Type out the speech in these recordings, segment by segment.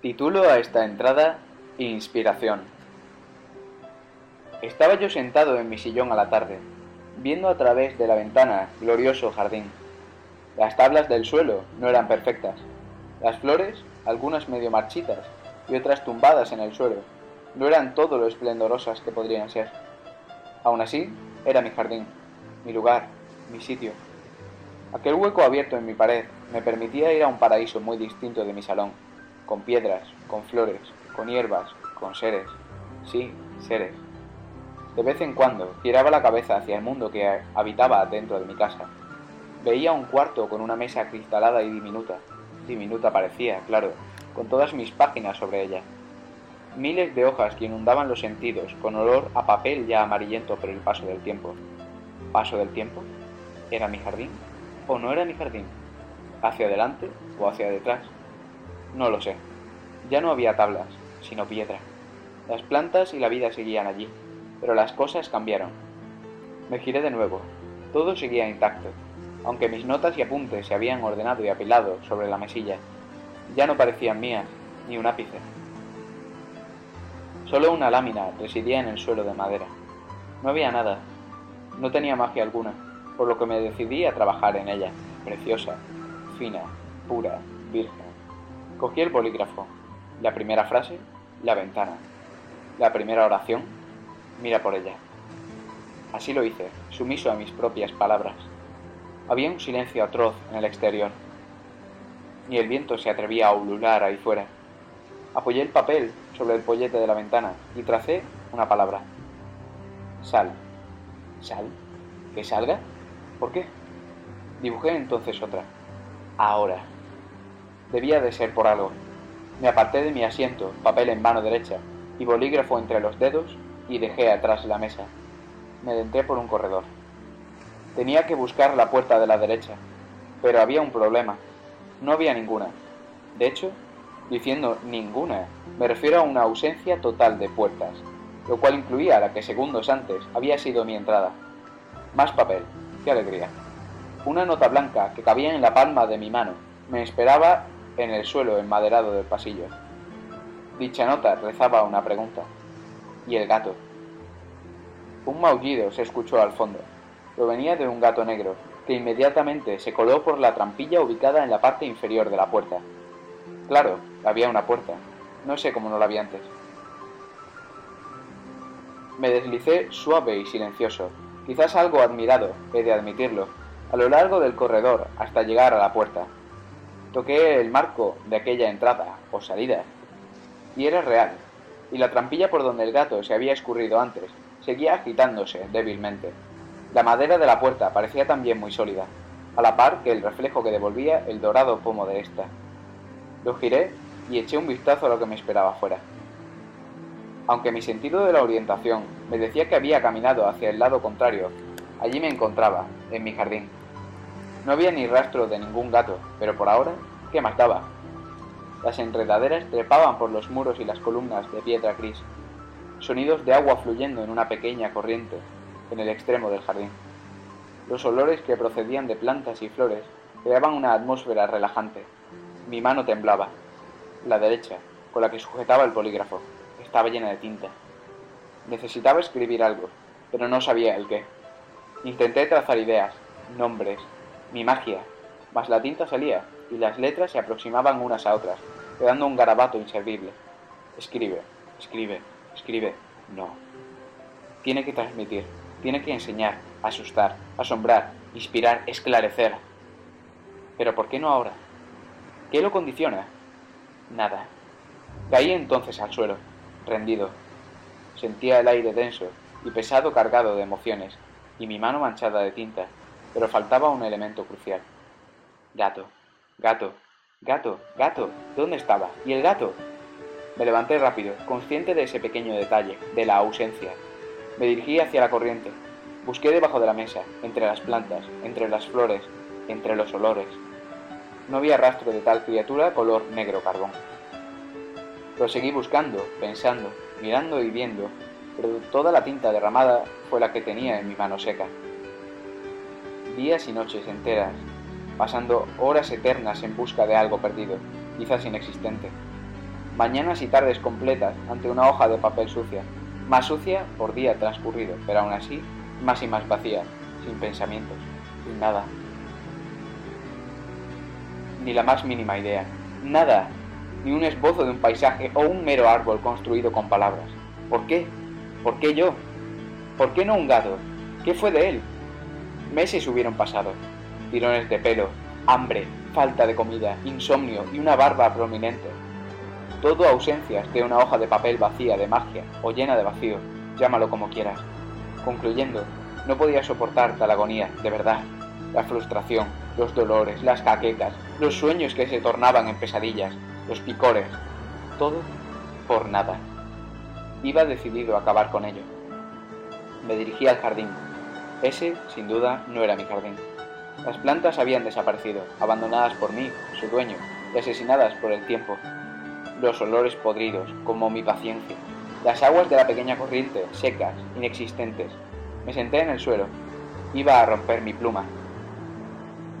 Titulo a esta entrada Inspiración. Estaba yo sentado en mi sillón a la tarde, viendo a través de la ventana glorioso jardín. Las tablas del suelo no eran perfectas. Las flores, algunas medio marchitas y otras tumbadas en el suelo, no eran todo lo esplendorosas que podrían ser. Aún así, era mi jardín, mi lugar, mi sitio. Aquel hueco abierto en mi pared me permitía ir a un paraíso muy distinto de mi salón con piedras, con flores, con hierbas, con seres. Sí, seres. De vez en cuando giraba la cabeza hacia el mundo que habitaba dentro de mi casa. Veía un cuarto con una mesa cristalada y diminuta. Diminuta parecía, claro, con todas mis páginas sobre ella. Miles de hojas que inundaban los sentidos, con olor a papel ya amarillento por el paso del tiempo. ¿Paso del tiempo? ¿Era mi jardín? ¿O no era mi jardín? ¿Hacia adelante o hacia detrás? No lo sé. Ya no había tablas, sino piedra. Las plantas y la vida seguían allí, pero las cosas cambiaron. Me giré de nuevo. Todo seguía intacto, aunque mis notas y apuntes se habían ordenado y apilado sobre la mesilla. Ya no parecían mías, ni un ápice. Solo una lámina residía en el suelo de madera. No había nada. No tenía magia alguna, por lo que me decidí a trabajar en ella, preciosa, fina, pura, virgen. Cogí el bolígrafo. La primera frase, la ventana. La primera oración, mira por ella. Así lo hice, sumiso a mis propias palabras. Había un silencio atroz en el exterior. Ni el viento se atrevía a ulular ahí fuera. Apoyé el papel sobre el pollete de la ventana y tracé una palabra. Sal. ¿Sal? ¿Que salga? ¿Por qué? Dibujé entonces otra. Ahora. Debía de ser por algo. Me aparté de mi asiento, papel en mano derecha y bolígrafo entre los dedos y dejé atrás la mesa. Me adentré por un corredor. Tenía que buscar la puerta de la derecha, pero había un problema. No había ninguna. De hecho, diciendo ninguna, me refiero a una ausencia total de puertas, lo cual incluía la que segundos antes había sido mi entrada. Más papel. ¡Qué alegría! Una nota blanca que cabía en la palma de mi mano me esperaba en el suelo enmaderado del pasillo. Dicha nota rezaba una pregunta. ¿Y el gato? Un maullido se escuchó al fondo. Provenía de un gato negro, que inmediatamente se coló por la trampilla ubicada en la parte inferior de la puerta. Claro, había una puerta. No sé cómo no la vi antes. Me deslicé suave y silencioso, quizás algo admirado, he de admitirlo, a lo largo del corredor hasta llegar a la puerta. Toqué el marco de aquella entrada o salida, y era real, y la trampilla por donde el gato se había escurrido antes seguía agitándose débilmente. La madera de la puerta parecía también muy sólida, a la par que el reflejo que devolvía el dorado pomo de ésta. Lo giré y eché un vistazo a lo que me esperaba afuera. Aunque mi sentido de la orientación me decía que había caminado hacia el lado contrario, allí me encontraba, en mi jardín. No había ni rastro de ningún gato, pero por ahora, ¿qué más daba? Las enredaderas trepaban por los muros y las columnas de piedra gris. Sonidos de agua fluyendo en una pequeña corriente en el extremo del jardín. Los olores que procedían de plantas y flores creaban una atmósfera relajante. Mi mano temblaba. La derecha, con la que sujetaba el polígrafo, estaba llena de tinta. Necesitaba escribir algo, pero no sabía el qué. Intenté trazar ideas, nombres, mi magia, mas la tinta salía y las letras se aproximaban unas a otras, quedando un garabato inservible. Escribe, escribe, escribe. No. Tiene que transmitir, tiene que enseñar, asustar, asombrar, inspirar, esclarecer. Pero ¿por qué no ahora? ¿Qué lo condiciona? Nada. Caí entonces al suelo, rendido. Sentía el aire denso y pesado cargado de emociones, y mi mano manchada de tinta, pero faltaba un elemento crucial. Gato, gato, gato, gato. ¿Dónde estaba? ¿Y el gato? Me levanté rápido, consciente de ese pequeño detalle, de la ausencia. Me dirigí hacia la corriente. Busqué debajo de la mesa, entre las plantas, entre las flores, entre los olores. No había rastro de tal criatura color negro carbón. Proseguí buscando, pensando, mirando y viendo, pero toda la tinta derramada fue la que tenía en mi mano seca días y noches enteras, pasando horas eternas en busca de algo perdido, quizás inexistente. mañanas y tardes completas ante una hoja de papel sucia, más sucia por día transcurrido, pero aún así más y más vacía, sin pensamientos, sin nada. Ni la más mínima idea, nada, ni un esbozo de un paisaje o un mero árbol construido con palabras. ¿Por qué? ¿Por qué yo? ¿Por qué no un gato? ¿Qué fue de él? Meses hubieron pasado. Tirones de pelo, hambre, falta de comida, insomnio y una barba prominente. Todo ausencias de una hoja de papel vacía de magia o llena de vacío, llámalo como quieras. Concluyendo, no podía soportar tal agonía, de verdad. La frustración, los dolores, las caquecas, los sueños que se tornaban en pesadillas, los picores, todo por nada. Iba decidido a acabar con ello. Me dirigí al jardín. Ese, sin duda, no era mi jardín. Las plantas habían desaparecido, abandonadas por mí, su dueño, y asesinadas por el tiempo. Los olores podridos, como mi paciencia. Las aguas de la pequeña corriente, secas, inexistentes. Me senté en el suelo. Iba a romper mi pluma.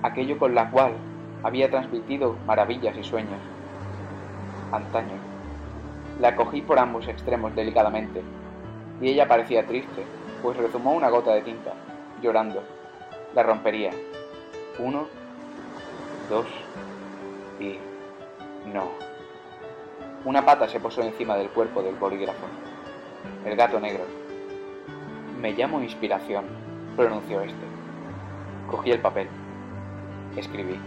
Aquello con la cual había transmitido maravillas y sueños. Antaño. La cogí por ambos extremos delicadamente, y ella parecía triste, pues rezumó una gota de tinta, llorando. La rompería. Uno, dos y... no. Una pata se posó encima del cuerpo del bolígrafo. El gato negro. Me llamo inspiración, pronunció este. Cogí el papel. Escribí.